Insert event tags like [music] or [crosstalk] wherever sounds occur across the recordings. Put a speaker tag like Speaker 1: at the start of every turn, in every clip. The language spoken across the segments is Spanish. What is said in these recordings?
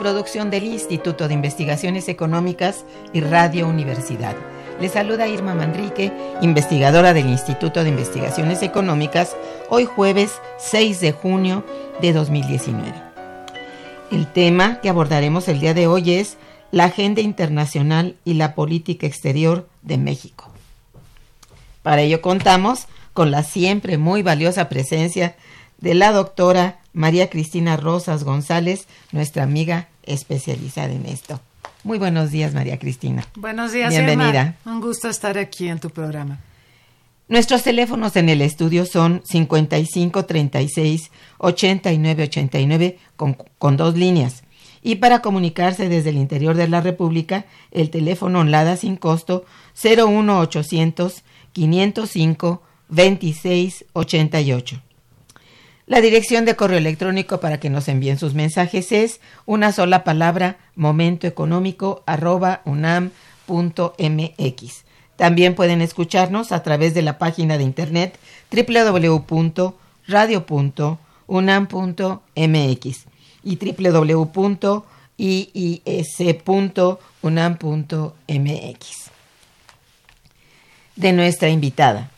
Speaker 1: Coproducción del Instituto de Investigaciones Económicas y Radio Universidad. Les saluda Irma Manrique, investigadora del Instituto de Investigaciones Económicas, hoy jueves 6 de junio de 2019. El tema que abordaremos el día de hoy es la agenda internacional y la política exterior de México. Para ello contamos con la siempre muy valiosa presencia de la doctora María Cristina Rosas González, nuestra amiga especializada en esto. Muy buenos días, María Cristina.
Speaker 2: Buenos días,
Speaker 1: Bienvenida.
Speaker 2: Un gusto estar aquí en tu programa.
Speaker 1: Nuestros teléfonos en el estudio son 55 36 89 89 con, con dos líneas. Y para comunicarse desde el interior de la República, el teléfono ONLADA sin costo 01800 505 26 88. La dirección de correo electrónico para que nos envíen sus mensajes es una sola palabra momentoeconómico arroba unam.mx. También pueden escucharnos a través de la página de internet www.radio.unam.mx y www.iis.unam.mx. De nuestra invitada,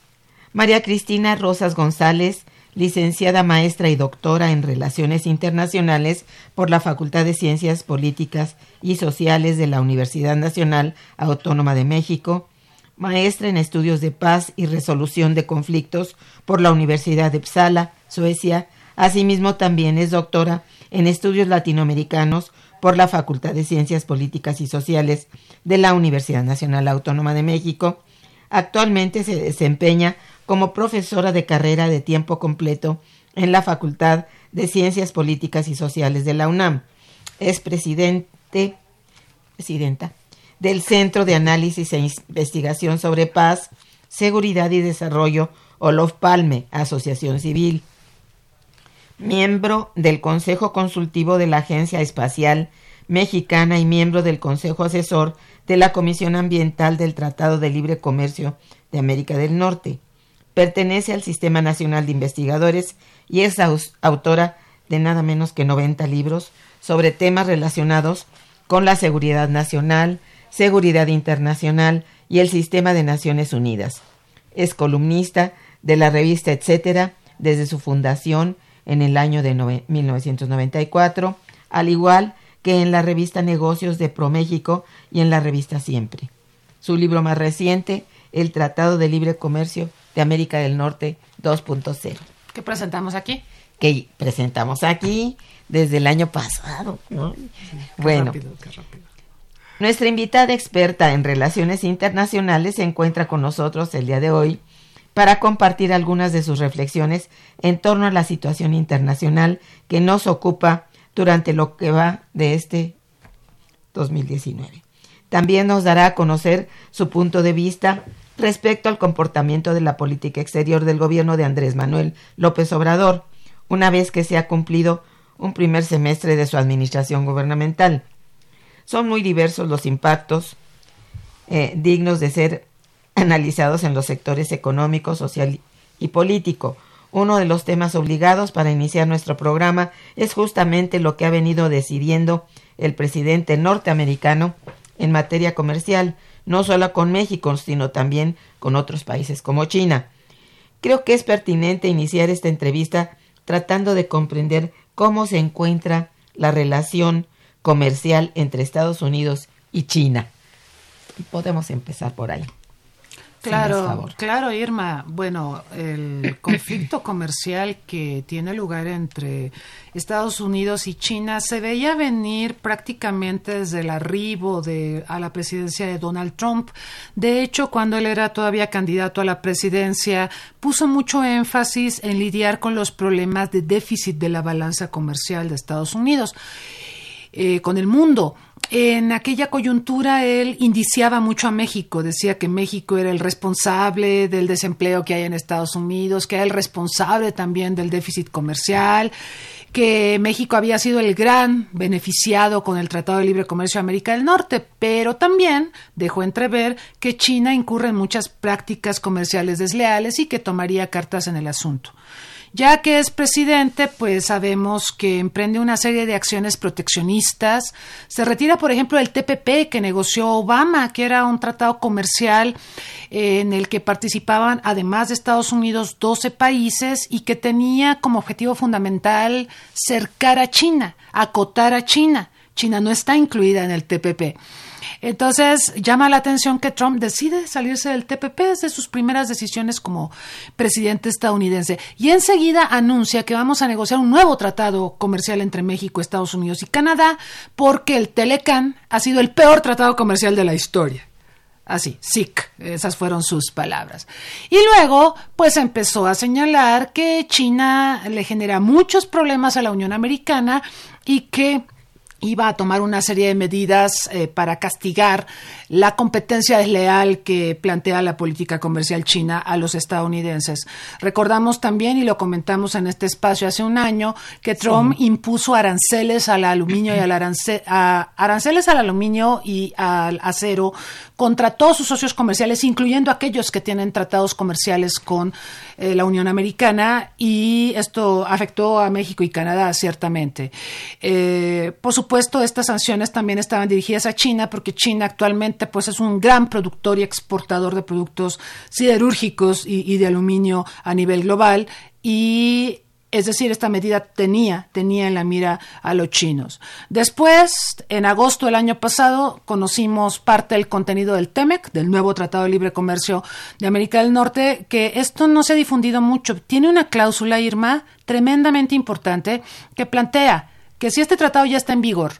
Speaker 1: María Cristina Rosas González, licenciada maestra y doctora en Relaciones Internacionales por la Facultad de Ciencias Políticas y Sociales de la Universidad Nacional Autónoma de México, maestra en Estudios de Paz y Resolución de Conflictos por la Universidad de Uppsala, Suecia. Asimismo, también es doctora en Estudios Latinoamericanos por la Facultad de Ciencias Políticas y Sociales de la Universidad Nacional Autónoma de México. Actualmente se desempeña como profesora de carrera de tiempo completo en la Facultad de Ciencias Políticas y Sociales de la UNAM. Es presidente, presidenta del Centro de Análisis e Investigación sobre Paz, Seguridad y Desarrollo Olof Palme, Asociación Civil. Miembro del Consejo Consultivo de la Agencia Espacial Mexicana y miembro del Consejo Asesor de la Comisión Ambiental del Tratado de Libre Comercio de América del Norte. Pertenece al Sistema Nacional de Investigadores y es autora de nada menos que 90 libros sobre temas relacionados con la seguridad nacional, seguridad internacional y el sistema de Naciones Unidas. Es columnista de la revista Etcétera desde su fundación en el año de 1994, al igual que en la revista Negocios de ProMéxico y en la revista Siempre. Su libro más reciente, El Tratado de Libre Comercio de América del Norte 2.0.
Speaker 2: ¿Qué presentamos aquí?
Speaker 1: Que presentamos aquí desde el año pasado. bueno, nuestra invitada experta en relaciones internacionales se encuentra con nosotros el día de hoy para compartir algunas de sus reflexiones en torno a la situación internacional que nos ocupa durante lo que va de este 2019. También nos dará a conocer su punto de vista respecto al comportamiento de la política exterior del gobierno de Andrés Manuel López Obrador, una vez que se ha cumplido un primer semestre de su administración gubernamental. Son muy diversos los impactos eh, dignos de ser analizados en los sectores económico, social y político. Uno de los temas obligados para iniciar nuestro programa es justamente lo que ha venido decidiendo el presidente norteamericano en materia comercial, no solo con México, sino también con otros países como China. Creo que es pertinente iniciar esta entrevista tratando de comprender cómo se encuentra la relación comercial entre Estados Unidos y China. Podemos empezar por ahí.
Speaker 2: Claro, claro, Irma. Bueno, el conflicto [clears throat] comercial que tiene lugar entre Estados Unidos y China se veía venir prácticamente desde el arribo de, a la presidencia de Donald Trump. De hecho, cuando él era todavía candidato a la presidencia, puso mucho énfasis en lidiar con los problemas de déficit de la balanza comercial de Estados Unidos eh, con el mundo en aquella coyuntura él indiciaba mucho a México, decía que México era el responsable del desempleo que hay en Estados Unidos, que era el responsable también del déficit comercial, que México había sido el gran beneficiado con el Tratado de Libre Comercio de América del Norte, pero también dejó entrever que China incurre en muchas prácticas comerciales desleales y que tomaría cartas en el asunto. Ya que es presidente, pues sabemos que emprende una serie de acciones proteccionistas. Se retira, por ejemplo, el TPP que negoció Obama, que era un tratado comercial eh, en el que participaban, además de Estados Unidos, 12 países y que tenía como objetivo fundamental cercar a China, acotar a China. China no está incluida en el TPP. Entonces, llama la atención que Trump decide salirse del TPP desde sus primeras decisiones como presidente estadounidense y enseguida anuncia que vamos a negociar un nuevo tratado comercial entre México, Estados Unidos y Canadá porque el Telecan ha sido el peor tratado comercial de la historia. Así, sick, esas fueron sus palabras. Y luego, pues empezó a señalar que China le genera muchos problemas a la Unión Americana y que iba a tomar una serie de medidas eh, para castigar la competencia desleal que plantea la política comercial china a los estadounidenses. Recordamos también, y lo comentamos en este espacio hace un año, que Trump impuso aranceles al aluminio y al aranceles al aluminio y al acero contra todos sus socios comerciales, incluyendo aquellos que tienen tratados comerciales con eh, la Unión Americana, y esto afectó a México y Canadá, ciertamente. Eh, por supuesto, estas sanciones también estaban dirigidas a China, porque China actualmente pues, es un gran productor y exportador de productos siderúrgicos y, de aluminio a nivel global, y es decir, esta medida tenía, tenía en la mira a los chinos. Después, en agosto del año pasado, conocimos parte del contenido del TEMEC, del nuevo Tratado de Libre Comercio de América del Norte, que esto no se ha difundido mucho. Tiene una cláusula, Irma, tremendamente importante, que plantea que si este tratado ya está en vigor,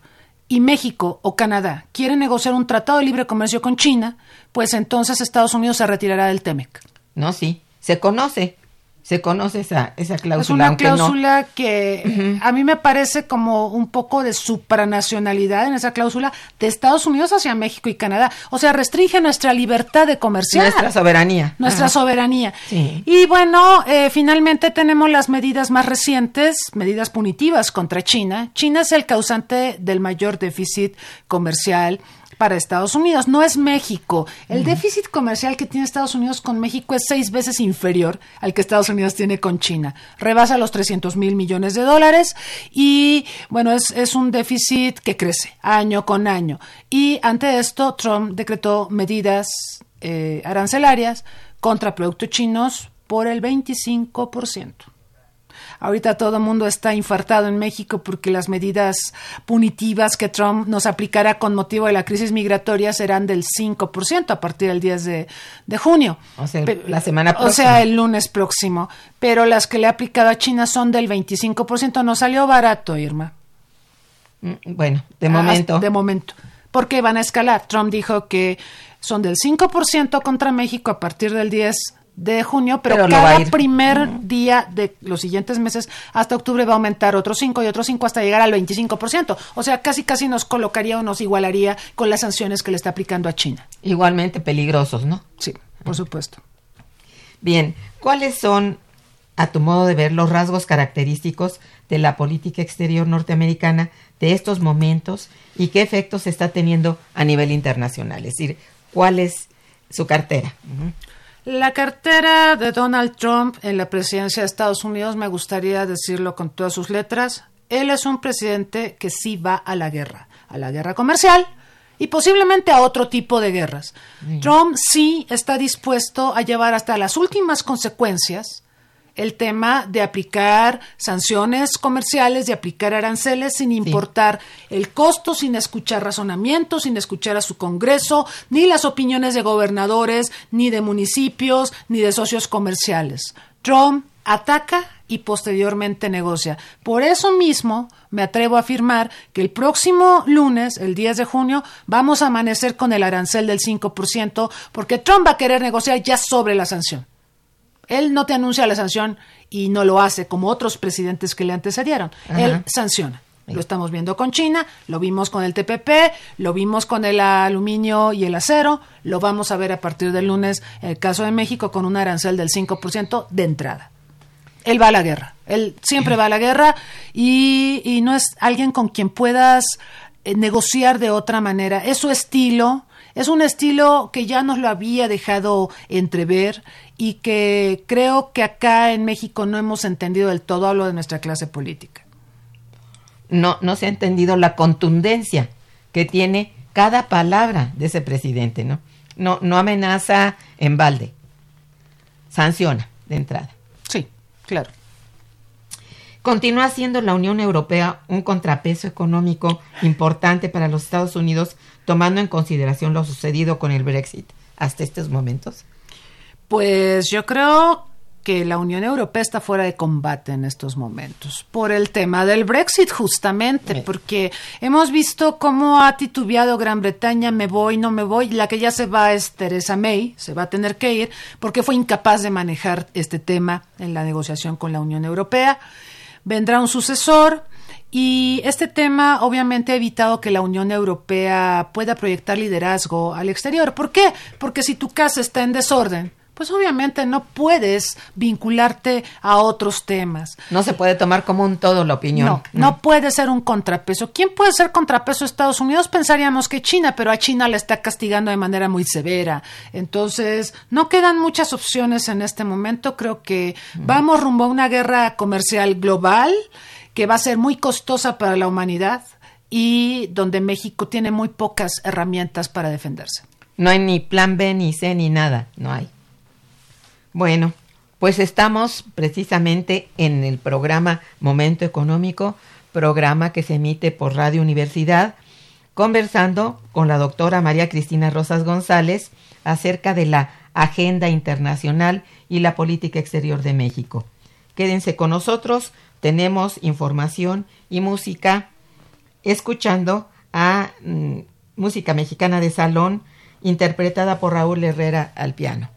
Speaker 2: y México o Canadá quieren negociar un tratado de libre comercio con China, pues entonces Estados Unidos se retirará del TEMEC.
Speaker 1: No, sí, se conoce se conoce esa, esa cláusula.
Speaker 2: Es una cláusula que a mí me parece como un poco de supranacionalidad en esa cláusula de Estados Unidos hacia México y Canadá. O sea, restringe nuestra libertad de comerciar.
Speaker 1: Nuestra soberanía.
Speaker 2: Nuestra soberanía. Y bueno, eh, finalmente tenemos las medidas más recientes, medidas punitivas contra China. China es el causante del mayor déficit comercial para Estados Unidos, no es México. El déficit comercial que tiene Estados Unidos con México es seis veces inferior al que Estados Unidos tiene con China. Rebasa los 300 mil millones de dólares y, bueno, es, es un déficit que crece año con año. Y ante esto, Trump decretó medidas eh, arancelarias contra productos chinos por el 25%. Ahorita todo el mundo está infartado en México porque las medidas punitivas que Trump nos aplicará con motivo de la crisis migratoria serán del 5% a partir del 10 de, junio.
Speaker 1: O sea, la semana próxima.
Speaker 2: O sea, el lunes próximo. Pero las que le ha aplicado a China son del 25%. No salió barato, Irma.
Speaker 1: Mm, bueno, de momento.
Speaker 2: de momento. Porque van a escalar. Trump dijo que son del 5% contra México a partir del 10 de junio, pero, cada primer día de los siguientes meses hasta octubre va a aumentar otros 5 y otros 5 hasta llegar al 25%. O sea, casi casi nos colocaría o nos igualaría con las sanciones que le está aplicando a China.
Speaker 1: Igualmente peligrosos, ¿no?
Speaker 2: Sí, por supuesto.
Speaker 1: Bien, ¿cuáles son, a tu modo de ver, los rasgos característicos de la política exterior norteamericana de estos momentos y qué efectos está teniendo a nivel internacional? Es decir, ¿cuál es su cartera?
Speaker 2: La cartera de Donald Trump en la presidencia de Estados Unidos, me gustaría decirlo con todas sus letras, él es un presidente que sí va a la guerra, a la guerra comercial y posiblemente a otro tipo de guerras. Trump sí está dispuesto a llevar hasta las últimas consecuencias el tema de aplicar sanciones comerciales, de aplicar aranceles sin importar el costo, sin escuchar razonamientos, sin escuchar a su Congreso, ni las opiniones de gobernadores, ni de municipios, ni de socios comerciales. Trump ataca y posteriormente negocia. Por eso mismo me atrevo a afirmar que el próximo lunes, el 10 de junio, vamos a amanecer con el arancel del 5%, porque Trump va a querer negociar ya sobre la sanción. Él no te anuncia la sanción y no lo hace como otros presidentes que le antecedieron. Él sanciona. Lo estamos viendo con China, lo vimos con el TPP, lo vimos con el aluminio y el acero, lo vamos a ver a partir del lunes, en el caso de México, con un arancel del 5% de entrada. Él va a la guerra, él siempre va a la guerra y, y no es alguien con quien puedas eh, negociar de otra manera. Es su estilo, es un estilo que ya nos lo había dejado entrever y que creo que acá en México no hemos entendido del todo, hablo de nuestra clase política.
Speaker 1: No, no se ha entendido la contundencia que tiene cada palabra de ese presidente, ¿no? No, no amenaza en balde, sanciona de entrada.
Speaker 2: Sí, claro.
Speaker 1: Continúa siendo la Unión Europea un contrapeso económico importante para los Estados Unidos, tomando en consideración lo sucedido con el Brexit hasta estos momentos.
Speaker 2: Pues yo creo que la Unión Europea está fuera de combate en estos momentos por el tema del Brexit justamente, porque hemos visto cómo ha titubeado Gran Bretaña, me voy, no me voy, la que ya se va es Theresa May, se va a tener que ir porque fue incapaz de manejar este tema en la negociación con la Unión Europea. Vendrá un sucesor, y este tema obviamente ha evitado que la Unión Europea pueda proyectar liderazgo al exterior. ¿Por qué? Porque si tu casa está en desorden, pues obviamente no puedes vincularte a otros temas.
Speaker 1: No se puede tomar como un todo la opinión.
Speaker 2: No, no, puede ser un contrapeso. ¿Quién puede ser contrapeso Estados Unidos? Pensaríamos que China, pero a China la está castigando de manera muy severa. Entonces, no quedan muchas opciones en este momento. Creo que vamos rumbo a una guerra comercial global que va a ser muy costosa para la humanidad y donde México tiene muy pocas herramientas para defenderse.
Speaker 1: No hay ni plan B, ni C, ni nada. No hay. Bueno, pues estamos precisamente en el programa Momento Económico, programa que se emite por Radio Universidad, conversando con la doctora María Cristina Rosas González acerca de la agenda internacional y la política exterior de México. Quédense con nosotros, tenemos información y música, escuchando a mm, música mexicana de salón interpretada por Raúl Herrera al piano.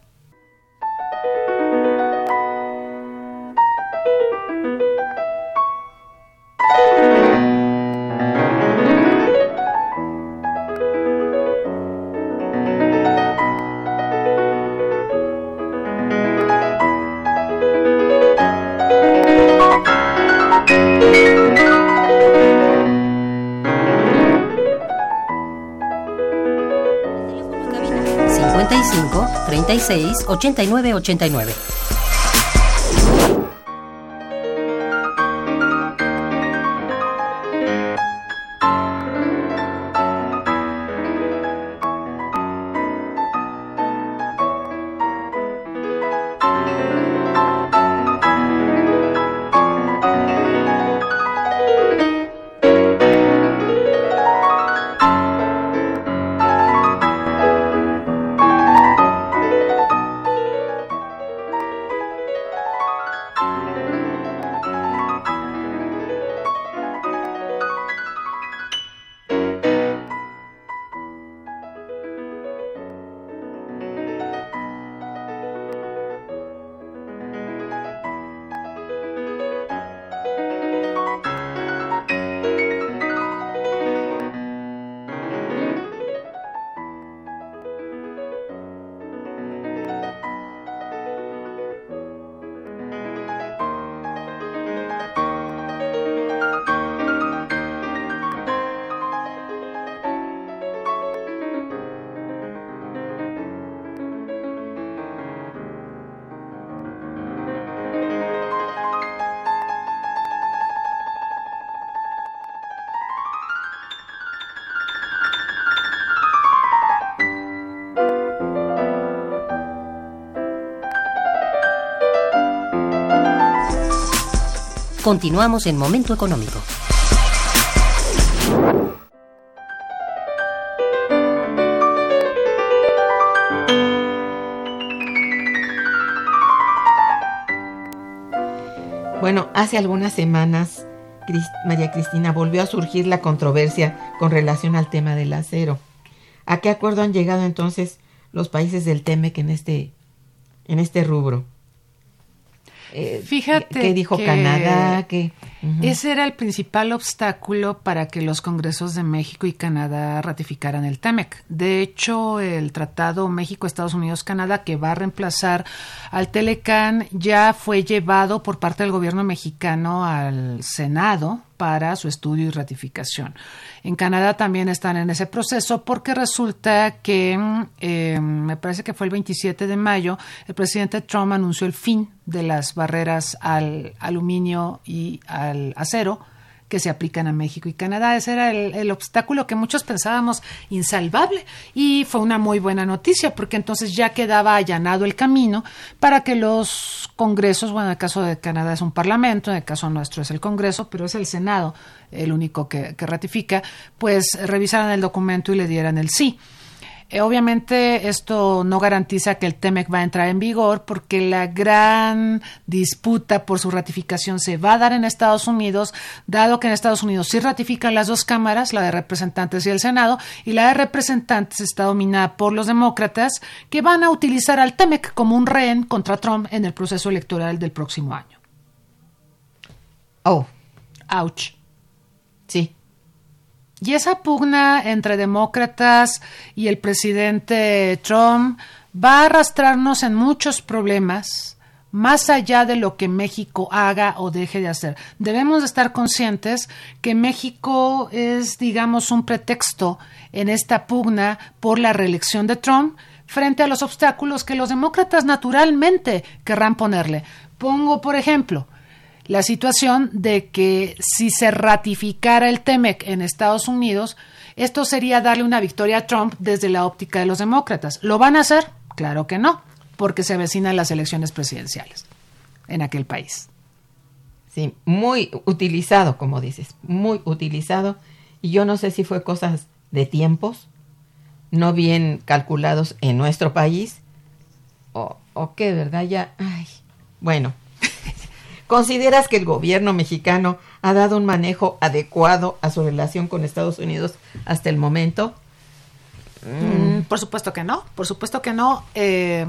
Speaker 3: 36 89 89. Continuamos en Momento Económico.
Speaker 1: Bueno, hace algunas semanas María Cristina volvió a surgir la controversia con relación al tema del acero. ¿A qué acuerdo han llegado entonces los países del TEMEC en este, en este rubro?
Speaker 2: Eh, Fíjate.
Speaker 1: ¿Qué dijo Canadá? que
Speaker 2: Ese era el principal obstáculo para que los congresos de México y Canadá ratificaran el TEMEC. De hecho, el tratado México, Estados Unidos, Canadá, que va a reemplazar al Telecan, ya fue llevado por parte del gobierno mexicano al Senado para su estudio y ratificación. En Canadá también están en ese proceso porque resulta que, eh, me parece que fue el 27 de mayo, el presidente Trump anunció el fin de las barreras al aluminio y al acero que se aplican a México y Canadá. Ese era el, obstáculo que muchos pensábamos insalvable y fue una muy buena noticia porque entonces ya quedaba allanado el camino para que los congresos, bueno, en el caso de Canadá es un parlamento, en el caso nuestro es el Congreso, pero es el Senado el único que, que ratifica, pues revisaran el documento y le dieran el sí. Eh, obviamente esto no garantiza que el TEMEC va a entrar en vigor porque la gran disputa por su ratificación se va a dar en Estados Unidos, dado que en Estados Unidos sí ratifican las dos cámaras, la de representantes y el Senado, y la de representantes está dominada por los demócratas que van a utilizar al TEMEC como un rehén contra Trump en el proceso electoral del próximo año.
Speaker 1: Oh.
Speaker 2: Ouch. Y esa pugna entre demócratas y el presidente Trump va a arrastrarnos en muchos problemas más allá de lo que México haga o deje de hacer. Debemos estar conscientes que México es, digamos, un pretexto en esta pugna por la reelección de Trump frente a los obstáculos que los demócratas naturalmente querrán ponerle. Pongo, por ejemplo, la situación de que si se ratificara el TEMEC en Estados Unidos, esto sería darle una victoria a Trump desde la óptica de los demócratas. ¿Lo van a hacer? Claro que no, porque se avecinan las elecciones presidenciales en aquel país.
Speaker 1: Sí, muy utilizado, como dices, muy utilizado. Y yo no sé si fue cosas de tiempos, no bien calculados en nuestro país, o, o qué, ¿verdad? Ya, ay, bueno. ¿Consideras que el gobierno mexicano ha dado un manejo adecuado a su relación con Estados Unidos hasta el momento?
Speaker 2: Mm, por supuesto que no, por supuesto que no. Eh,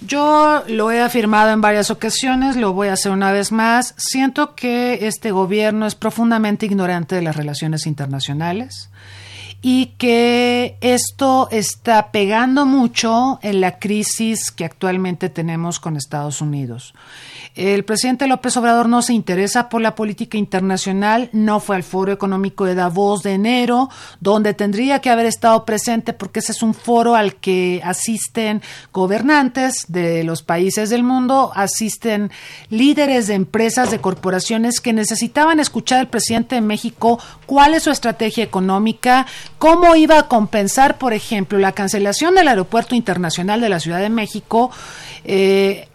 Speaker 2: yo lo he afirmado en varias ocasiones, lo voy a hacer una vez más. Siento que este gobierno es profundamente ignorante de las relaciones internacionales y que esto está pegando mucho en la crisis que actualmente tenemos con Estados Unidos. El presidente López Obrador no se interesa por la política internacional, no fue al Foro Económico de Davos de enero, donde tendría que haber estado presente porque ese es un foro al que asisten gobernantes de los países del mundo, asisten líderes de empresas, de corporaciones que necesitaban escuchar al presidente de México cuál es su estrategia económica, cómo iba a compensar, por ejemplo, la cancelación del Aeropuerto Internacional de la Ciudad de México. Eh,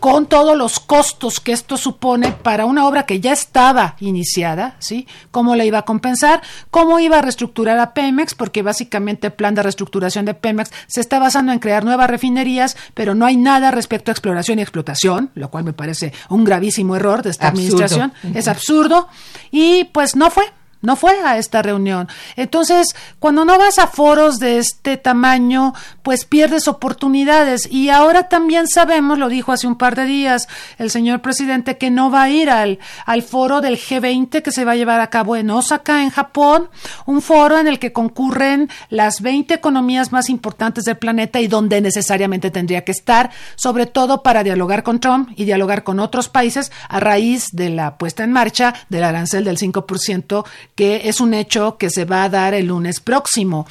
Speaker 2: con todos los costos que esto supone para una obra que ya estaba iniciada, ¿sí? ¿Cómo la iba a compensar? ¿Cómo iba a reestructurar a Pemex? Porque básicamente el plan de reestructuración de Pemex se está basando en crear nuevas refinerías, pero no hay nada respecto a exploración y explotación, lo cual me parece un gravísimo error de esta administración. Es absurdo. Y pues no fue, no fue a esta reunión. Entonces, cuando no vas a foros de este tamaño, pues pierdes oportunidades. Y ahora también sabemos, lo dijo hace un par de días el señor presidente, que no va a ir al, al foro del G20 que se va a llevar a cabo en Osaka, en Japón, un foro en el que concurren las 20 economías más importantes del planeta y donde necesariamente tendría que estar, sobre todo para dialogar con Trump y dialogar con otros países a raíz de la puesta en marcha del arancel del 5% que es un hecho que se va a dar el lunes próximo.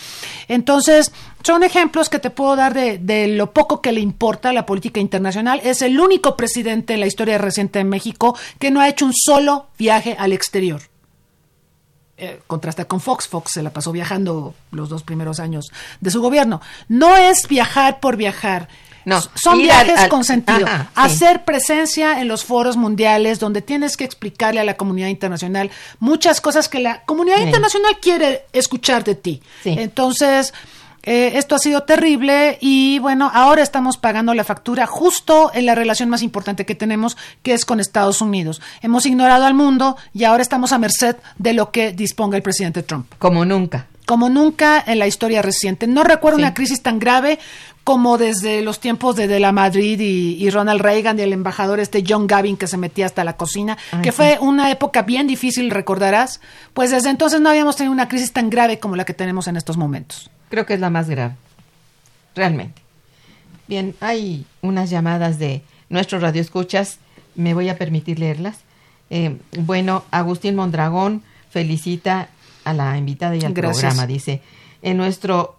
Speaker 2: Entonces, son ejemplos que te puedo dar de, lo poco que le importa a la política internacional. Es el único presidente en la historia reciente de México que no ha hecho un solo viaje al exterior. eh, contrasta con Fox. Fox se la pasó viajando los dos primeros años de su gobierno. No es viajar por viajar.
Speaker 1: No,
Speaker 2: son viajes
Speaker 1: al-
Speaker 2: con sentido.
Speaker 1: Ajá, sí.
Speaker 2: Hacer presencia en los foros mundiales donde tienes que explicarle a la comunidad internacional muchas cosas que la comunidad
Speaker 1: Sí.
Speaker 2: internacional quiere escuchar de ti.
Speaker 1: Sí.
Speaker 2: Entonces, eh, esto ha sido terrible y bueno, ahora estamos pagando la factura justo en la relación más importante que tenemos, que es con Estados Unidos. Hemos ignorado al mundo y ahora estamos a merced de lo que disponga el presidente Trump
Speaker 1: Como nunca.
Speaker 2: Como nunca en la historia reciente. No recuerdo
Speaker 1: Sí.
Speaker 2: una crisis tan grave como desde los tiempos de De la Madrid y, y Ronald Reagan y el embajador este John Gavin que se metía hasta la cocina,
Speaker 1: Ay,
Speaker 2: que
Speaker 1: sí.
Speaker 2: fue una época bien difícil, recordarás. Pues desde entonces no habíamos tenido una crisis tan grave como la que tenemos en estos momentos.
Speaker 1: Creo que es la más grave. Realmente. Bien, hay unas llamadas de nuestros radioescuchas. Me voy a permitir leerlas. Eh, bueno, Agustín Mondragón felicita a la invitada y al
Speaker 2: Gracias.
Speaker 1: programa. Dice, en nuestro,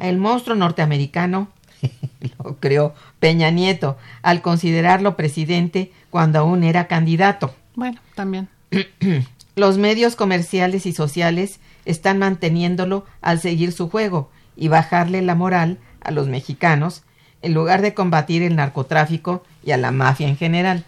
Speaker 1: el monstruo norteamericano [laughs] lo creó Peña Nieto al considerarlo presidente cuando aún era candidato.
Speaker 2: Bueno, también. [clears throat]
Speaker 1: Los medios comerciales y sociales están manteniéndolo al seguir su juego y bajarle la moral a los mexicanos en lugar de combatir el narcotráfico y a la mafia en general.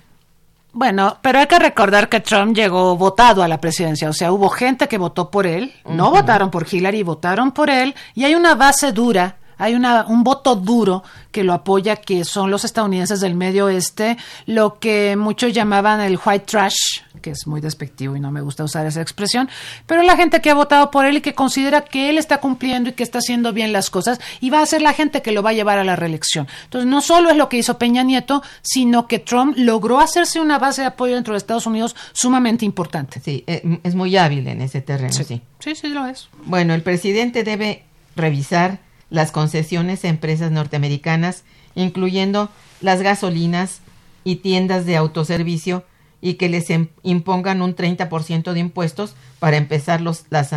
Speaker 2: Bueno, pero hay que recordar que Trump llegó votado a la presidencia, o sea, hubo gente que votó por él, no votaron por Hillary, votaron por él, y hay una base dura, hay una, un voto duro que lo apoya, que son los estadounidenses del medio oeste, lo que muchos llamaban el white trash, que es muy despectivo y no me gusta usar esa expresión, pero la gente que ha votado por él y que considera que él está cumpliendo y que está haciendo bien las cosas, y va a ser la gente que lo va a llevar a la reelección. Entonces, no solo es lo que hizo Peña Nieto, sino que Trump logró hacerse una base de apoyo dentro de Estados Unidos sumamente importante.
Speaker 1: Sí, eh, es muy hábil en ese terreno, sí.
Speaker 2: sí, sí lo es.
Speaker 1: Bueno, el presidente debe revisar las concesiones a empresas norteamericanas, incluyendo las gasolinas y tiendas de autoservicio, y que les em- impongan un 30% de impuestos para empezar los las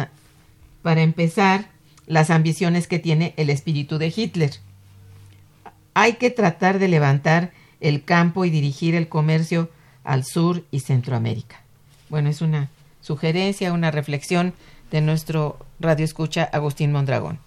Speaker 1: para empezar las ambiciones que tiene el espíritu de Hitler. Hay que tratar de levantar el campo y dirigir el comercio al sur y Centroamérica. Bueno, es una sugerencia, una reflexión de nuestro radio escucha Agustín Mondragón.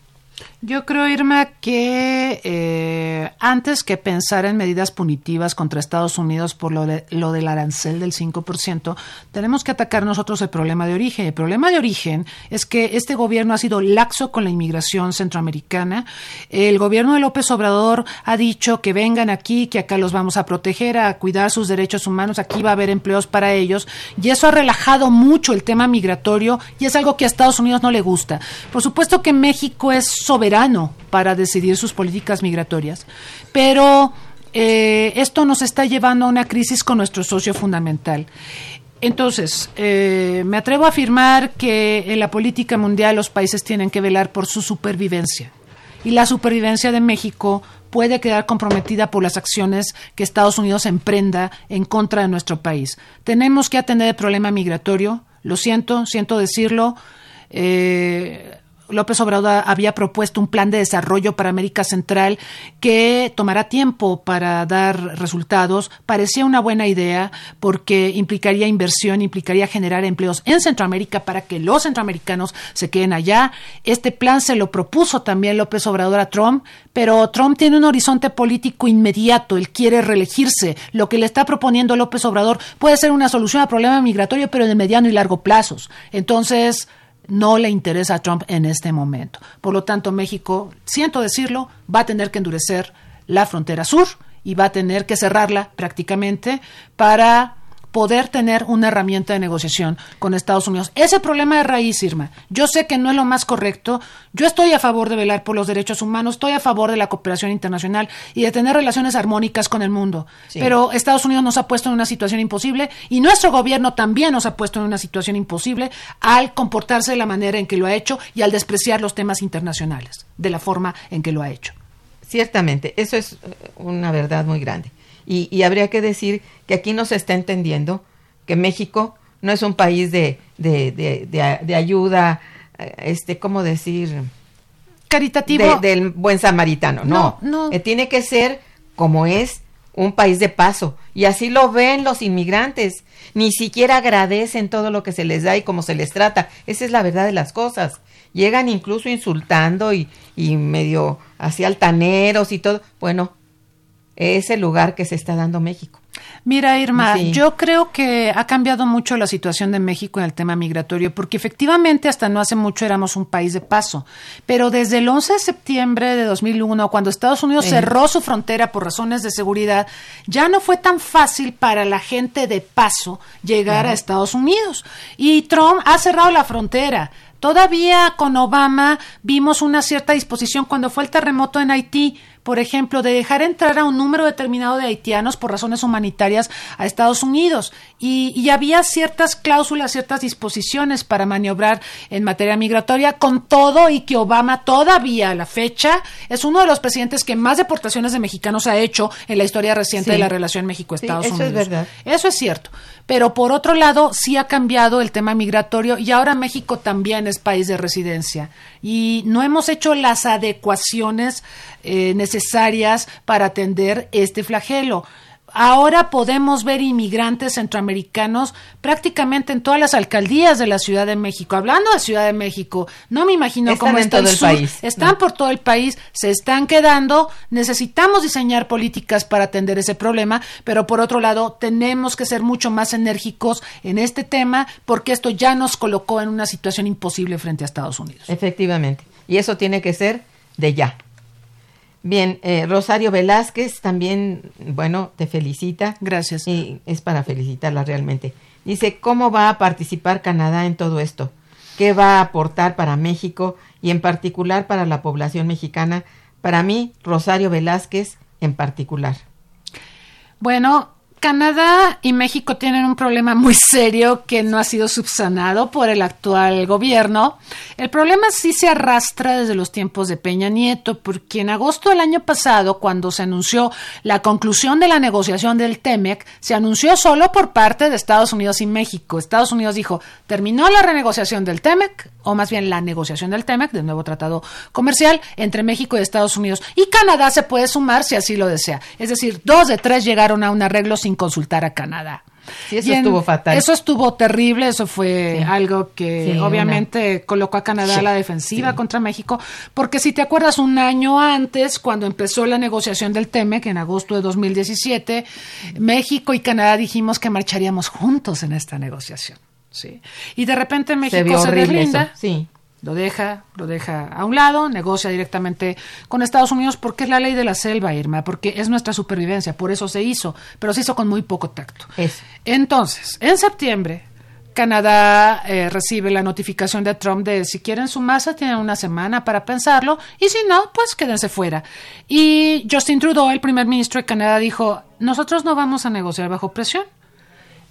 Speaker 2: Yo creo, Irma, que eh, antes que pensar en medidas punitivas contra Estados Unidos por lo, de- lo del arancel del 5%, tenemos que atacar nosotros el problema de origen. El problema de origen es que este gobierno ha sido laxo con la inmigración centroamericana. El gobierno de López Obrador ha dicho que vengan aquí, que acá los vamos a proteger, a cuidar sus derechos humanos, aquí va a haber empleos para ellos. Y eso ha relajado mucho el tema migratorio y es algo que a Estados Unidos no le gusta. Por supuesto que México es soberano para decidir sus políticas migratorias, pero eh, esto nos está llevando a una crisis con nuestro socio fundamental. Entonces, eh, me atrevo a afirmar que en la política mundial los países tienen que velar por su supervivencia. Y la supervivencia de México puede quedar comprometida por las acciones que Estados Unidos emprenda en contra de nuestro país. Tenemos que atender el problema migratorio. Lo siento, siento decirlo. Eh, López Obrador había propuesto un plan de desarrollo para América Central que tomará tiempo para dar resultados. Parecía una buena idea porque implicaría inversión, implicaría generar empleos en Centroamérica para que los centroamericanos se queden allá. Este plan se lo propuso también López Obrador a Trump, pero Trump tiene un horizonte político inmediato. Él quiere reelegirse. Lo que le está proponiendo López Obrador puede ser una solución al problema migratorio, pero de mediano y largo plazos. Entonces, no le interesa a Trump en este momento. Por lo tanto, México, siento decirlo, va a tener que endurecer la frontera sur y va a tener que cerrarla prácticamente para poder tener una herramienta de negociación con Estados Unidos. Ese problema de raíz, Irma, yo sé que no es lo más correcto. Yo estoy a favor de velar por los derechos humanos, estoy a favor de la cooperación internacional y de tener relaciones armónicas con el mundo.
Speaker 1: Sí.
Speaker 2: Pero Estados Unidos nos ha puesto en una situación imposible y nuestro gobierno también nos ha puesto en una situación imposible al comportarse de la manera en que lo ha hecho y al despreciar los temas internacionales de la forma en que lo ha hecho.
Speaker 1: Ciertamente, eso es eh, una verdad muy grande. Y, y habría que decir que aquí no se está entendiendo que México no es un país de, de, de, de- de ayuda, eh, este, ¿cómo decir?
Speaker 2: Caritativo.
Speaker 1: De- del buen samaritano, no.
Speaker 2: No, no.
Speaker 1: Eh, tiene que ser como es un país de paso. Y así lo ven los inmigrantes. ni siquiera agradecen todo lo que se les da y cómo se les trata. Esa es la verdad de las cosas. Llegan incluso insultando y, y medio así altaneros y todo. Bueno, es el lugar que se está dando México.
Speaker 2: Mira, Irma, yo creo que ha cambiado mucho la situación de México en el tema migratorio, porque efectivamente hasta no hace mucho éramos un país de paso, pero desde el 11 de septiembre de 2001, cuando Estados Unidos cerró su frontera por razones de seguridad, ya no fue tan fácil para la gente de paso llegar a Estados Unidos. Y Trump ha cerrado la frontera. Todavía con Obama vimos una cierta disposición cuando fue el terremoto en Haití por ejemplo, de dejar entrar a un número determinado de haitianos por razones humanitarias a Estados Unidos. Y, había ciertas cláusulas, ciertas disposiciones para maniobrar en materia migratoria, con todo y que Obama todavía a la fecha es uno de los presidentes que más deportaciones de mexicanos ha hecho en la historia reciente de la relación México-Estados Unidos.
Speaker 1: Eso es verdad.
Speaker 2: Eso es cierto. Pero por otro lado, sí ha cambiado el tema migratorio y ahora México también es país de residencia. Y no hemos hecho las adecuaciones eh, necesarias para atender este flagelo. Ahora podemos ver inmigrantes centroamericanos prácticamente en todas las alcaldías de la Ciudad de México. Hablando de Ciudad de México, no me imagino cómo está el, país. Están por todo el país, se están quedando. Necesitamos diseñar políticas para atender ese problema, pero por otro lado, tenemos que ser mucho más enérgicos en este tema porque esto ya nos colocó en una situación imposible frente a Estados Unidos.
Speaker 1: Efectivamente. Y eso tiene que ser de ya. Bien, eh, Rosario Velázquez también, bueno, te felicita.
Speaker 2: Gracias.
Speaker 1: Y es para felicitarla realmente. Dice, ¿cómo va a participar Canadá en todo esto? ¿Qué va a aportar para México y en particular para la población mexicana? Para mí, Rosario Velázquez en particular.
Speaker 2: Bueno, Canadá y México tienen un problema muy serio que no ha sido subsanado por el actual gobierno. El problema sí se arrastra desde los tiempos de Peña Nieto, porque en agosto del año pasado, cuando se anunció la conclusión de la negociación del TEMEC, se anunció solo por parte de Estados Unidos y México. Estados Unidos dijo, terminó la renegociación del TEMEC, o más bien la negociación del TEMEC, del nuevo tratado comercial, entre México y Estados Unidos. Y Canadá se puede sumar si así lo desea. Es decir, dos de tres llegaron a un arreglo sin consultar a Canadá.
Speaker 1: eso estuvo fatal.
Speaker 2: Eso estuvo terrible, eso fue algo que obviamente colocó a Canadá a la defensiva contra México, porque si te acuerdas un año antes, cuando empezó la negociación del TEMEC en agosto de 2017, México y Canadá dijimos que marcharíamos juntos en esta negociación. Sí. Y de repente México se, se deslinda.
Speaker 1: Sí
Speaker 2: lo deja, lo deja a un lado, negocia directamente con Estados Unidos porque es la ley de la selva, Irma, porque es nuestra supervivencia, por eso se hizo, pero se hizo con muy poco tacto. Entonces, en septiembre, Canadá eh, recibe la notificación de Trump de si quieren su masa tienen una semana para pensarlo y si no, pues quédense fuera. Y Justin Trudeau, el primer ministro de Canadá, dijo, nosotros no vamos a negociar bajo presión.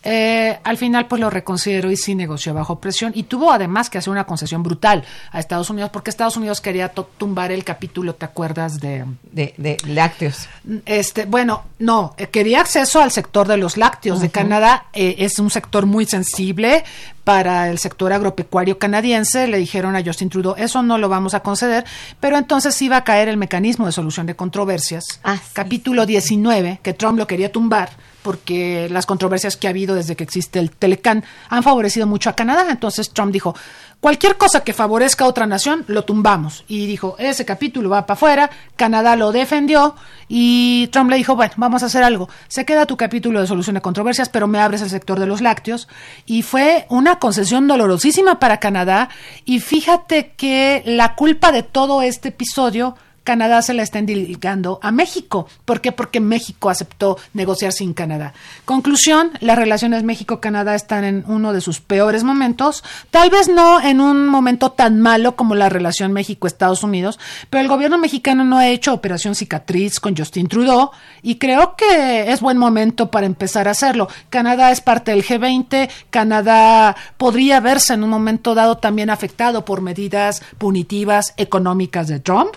Speaker 2: Eh, al final pues lo reconsideró y sí negoció bajo presión. Y tuvo además que hacer una concesión brutal a Estados Unidos porque Estados Unidos quería tumbar el capítulo, ¿te acuerdas de,
Speaker 1: de, lácteos?
Speaker 2: Este, bueno, no, eh, quería acceso al sector de los lácteos de Canadá, eh, es un sector muy sensible para el sector agropecuario canadiense, le dijeron a Justin Trudeau, eso no lo vamos a conceder, pero entonces iba a caer el mecanismo de solución de controversias,
Speaker 1: ah,
Speaker 2: capítulo 19, que Trump lo quería tumbar porque las controversias que ha habido desde que existe el Telecan han favorecido mucho a Canadá. Entonces Trump dijo, cualquier cosa que favorezca a otra nación, lo tumbamos. Y dijo, ese capítulo va para afuera, Canadá lo defendió y Trump le dijo, bueno, vamos a hacer algo. Se queda tu capítulo de solución de controversias, pero me abres el sector de los lácteos. Y fue una concesión dolorosísima para Canadá. Y fíjate que la culpa de todo este episodio Canadá se la está endilgando a México. ¿Por qué? Porque México aceptó negociar sin Canadá. Conclusión, las relaciones México-Canadá están en uno de sus peores momentos, tal vez no en un momento tan malo como la relación México-Estados Unidos, pero el gobierno mexicano no ha hecho operación cicatriz con Justin Trudeau y creo que es buen momento para empezar a hacerlo. Canadá es parte del G20, Canadá podría verse en un momento dado también afectado por medidas punitivas económicas de Trump.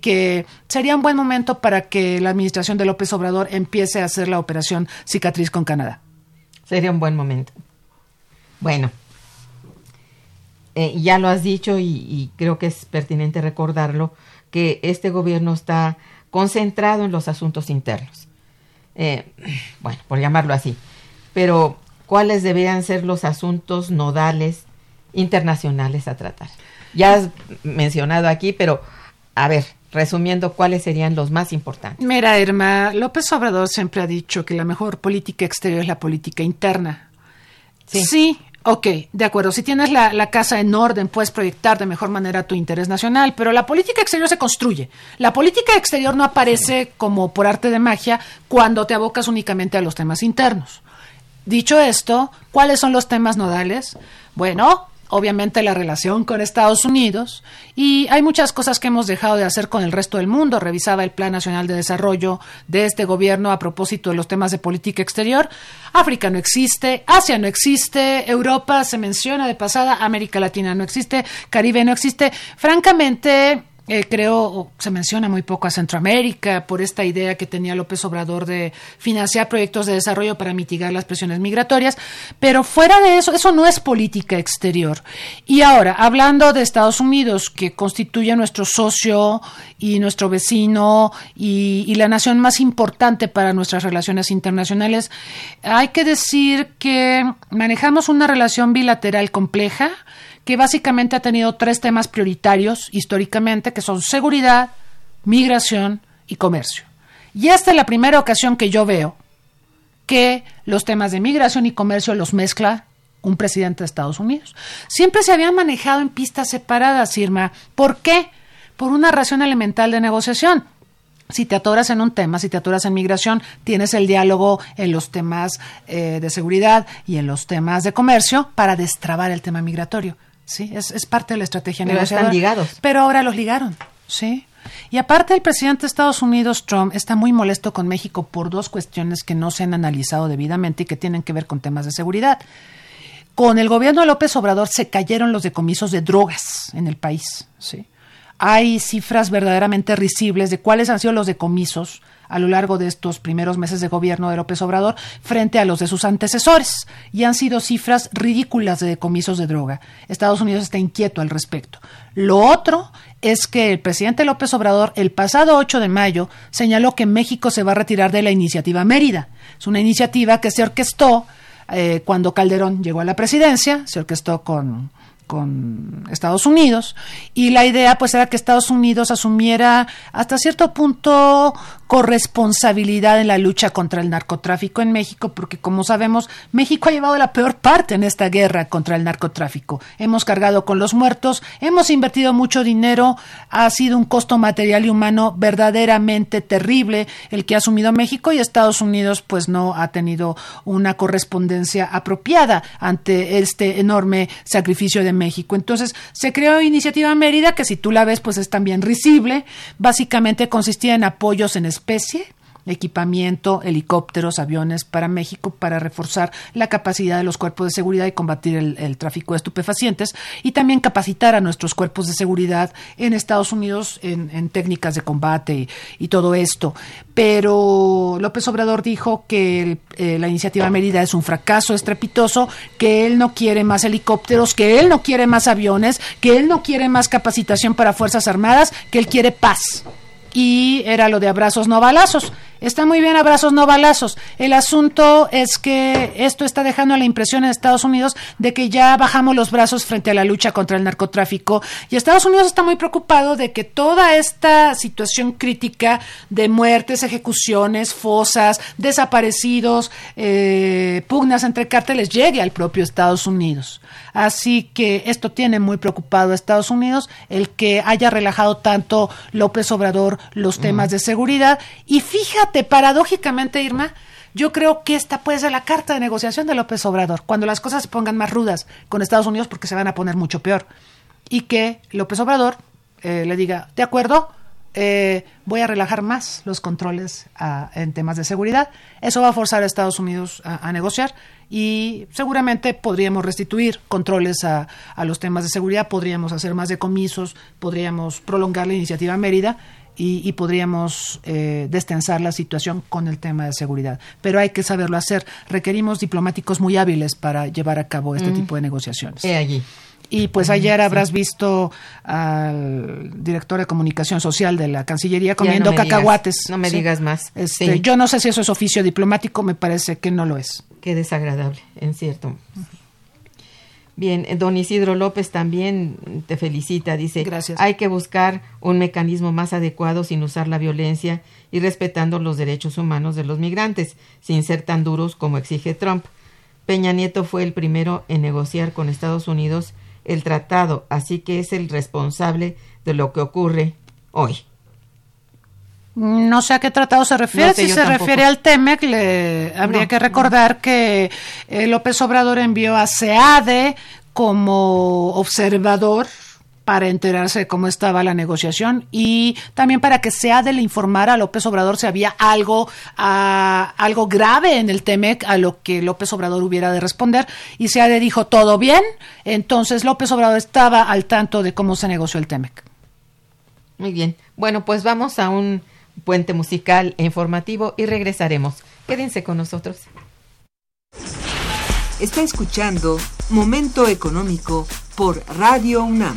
Speaker 2: Que sería un buen momento para que la administración de López Obrador empiece a hacer la operación cicatriz con Canadá.
Speaker 1: Sería un buen momento. Bueno, eh, ya lo has dicho y, creo que es pertinente recordarlo, que este gobierno está concentrado en los asuntos internos. Eh, bueno, por llamarlo así. Pero cuáles deberían ser los asuntos nodales internacionales a tratar. Ya has mencionado aquí, pero a ver, resumiendo, ¿cuáles serían los más importantes?
Speaker 2: Mira, Irma, López Obrador siempre ha dicho que la mejor política exterior es la política interna. Sí. sí ok, de acuerdo. Si tienes la, la, casa en orden, puedes proyectar de mejor manera tu interés nacional, pero la política exterior se construye. La política exterior no aparece como por arte de magia cuando te abocas únicamente a los temas internos. Dicho esto, ¿cuáles son los temas nodales? Bueno, obviamente la relación con Estados Unidos y hay muchas cosas que hemos dejado de hacer con el resto del mundo. Revisaba el Plan Nacional de Desarrollo de este gobierno a propósito de los temas de política exterior. África no existe, Asia no existe, Europa se menciona de pasada, América Latina no existe, Caribe no existe. Francamente, eh, creo, se menciona muy poco a Centroamérica por esta idea que tenía López Obrador de financiar proyectos de desarrollo para mitigar las presiones migratorias, pero fuera de eso, eso no es política exterior. Y ahora, hablando de Estados Unidos, que constituye nuestro socio y nuestro vecino y, y la nación más importante para nuestras relaciones internacionales, hay que decir que manejamos una relación bilateral compleja, que básicamente ha tenido tres temas prioritarios históricamente, que son seguridad, migración y comercio. Y esta es la primera ocasión que yo veo que los temas de migración y comercio los mezcla un presidente de Estados Unidos. Siempre se habían manejado en pistas separadas, Irma. ¿Por qué? Por una razón elemental de negociación. Si te atoras en un tema, si te atoras en migración, tienes el diálogo en los temas eh, de seguridad y en los temas de comercio para destrabar el tema migratorio. Sí, es, es parte de la estrategia
Speaker 1: Pero están ligados.
Speaker 2: Pero ahora los ligaron, sí. Y aparte el presidente de Estados Unidos, Trump, está muy molesto con México por dos cuestiones que no se han analizado debidamente y que tienen que ver con temas de seguridad. Con el gobierno de López Obrador se cayeron los decomisos de drogas en el país, sí. Hay cifras verdaderamente risibles de cuáles han sido los decomisos a lo largo de estos primeros meses de gobierno de López Obrador frente a los de sus antecesores y han sido cifras ridículas de decomisos de droga. Estados Unidos está inquieto al respecto. Lo otro es que el presidente López Obrador el pasado 8 de mayo señaló que México se va a retirar de la iniciativa Mérida. Es una iniciativa que se orquestó eh, cuando Calderón llegó a la presidencia, se orquestó con con Estados Unidos y la idea pues era que Estados Unidos asumiera hasta cierto punto corresponsabilidad en la lucha contra el narcotráfico en México porque como sabemos México ha llevado la peor parte en esta guerra contra el narcotráfico. Hemos cargado con los muertos, hemos invertido mucho dinero, ha sido un costo material y humano verdaderamente terrible el que ha asumido México y Estados Unidos pues no ha tenido una correspondencia apropiada ante este enorme sacrificio de México. Entonces se creó Iniciativa Mérida, que si tú la ves, pues es también risible. Básicamente consistía en apoyos en especie equipamiento, helicópteros, aviones para México para reforzar la capacidad de los cuerpos de seguridad y combatir el, tráfico de estupefacientes y también capacitar a nuestros cuerpos de seguridad en Estados Unidos en, técnicas de combate y, todo esto. Pero López Obrador dijo que eh, la iniciativa Mérida es un fracaso estrepitoso, que él no quiere más helicópteros, que él no quiere más aviones, que él no quiere más capacitación para Fuerzas Armadas, que él quiere paz y era lo de abrazos no balazos. Está muy bien abrazos no balazos. El asunto es que esto está dejando la impresión en Estados Unidos de que ya bajamos los brazos frente a la lucha contra el narcotráfico y Estados Unidos está muy preocupado de que toda esta situación crítica de muertes, ejecuciones, fosas, desaparecidos, eh, pugnas entre cárteles llegue al propio Estados Unidos. Así que esto tiene muy preocupado a Estados Unidos, el que haya relajado tanto López Obrador los temas de seguridad y fíjate paradójicamente, Irma, yo creo que esta puede ser la carta de negociación de López Obrador, cuando las cosas se pongan más rudas con Estados Unidos porque se van a poner mucho peor. Y que López Obrador eh, le diga, de acuerdo, eh, voy a relajar más los controles en temas de seguridad. Eso va a forzar a Estados Unidos a, negociar y seguramente podríamos restituir controles a, a, los temas de seguridad, podríamos hacer más decomisos, podríamos prolongar la iniciativa Mérida y, podríamos eh, destensar la situación con el tema de seguridad. Pero hay que saberlo hacer. Requerimos diplomáticos muy hábiles para llevar a cabo este mm. tipo de negociaciones.
Speaker 1: allí.
Speaker 2: Y pues ayer habrás visto al director de comunicación social de la Cancillería comiendo cacahuates.
Speaker 1: no me digas más.
Speaker 2: Este, yo no sé si eso es oficio diplomático, me parece que no lo es.
Speaker 1: Qué desagradable, en cierto. Bien, don Isidro López también te felicita, dice,
Speaker 2: Gracias.
Speaker 1: hay que buscar un mecanismo más adecuado sin usar la violencia y respetando los derechos humanos de los migrantes, sin ser tan duros como exige Trump. Peña Nieto fue el primero en negociar con Estados Unidos el tratado, así que es el responsable de lo que ocurre hoy.
Speaker 2: No sé a qué tratado se refiere.
Speaker 1: No sé,
Speaker 2: si se
Speaker 1: tampoco.
Speaker 2: refiere al TEMEC, le habría
Speaker 1: No,
Speaker 2: que recordar que eh, López Obrador envió a SEADE como observador para enterarse de cómo estaba la negociación y también para que SEADE le informara a López Obrador si había algo, algo grave en el TEMEC a lo que López Obrador hubiera de responder. Y SEADE dijo todo bien, entonces López Obrador estaba al tanto de cómo se negoció el TEMEC.
Speaker 1: Muy bien. Bueno, pues vamos a un puente musical e informativo y regresaremos. Quédense con nosotros.
Speaker 4: Está escuchando Momento Económico por Radio UNAM.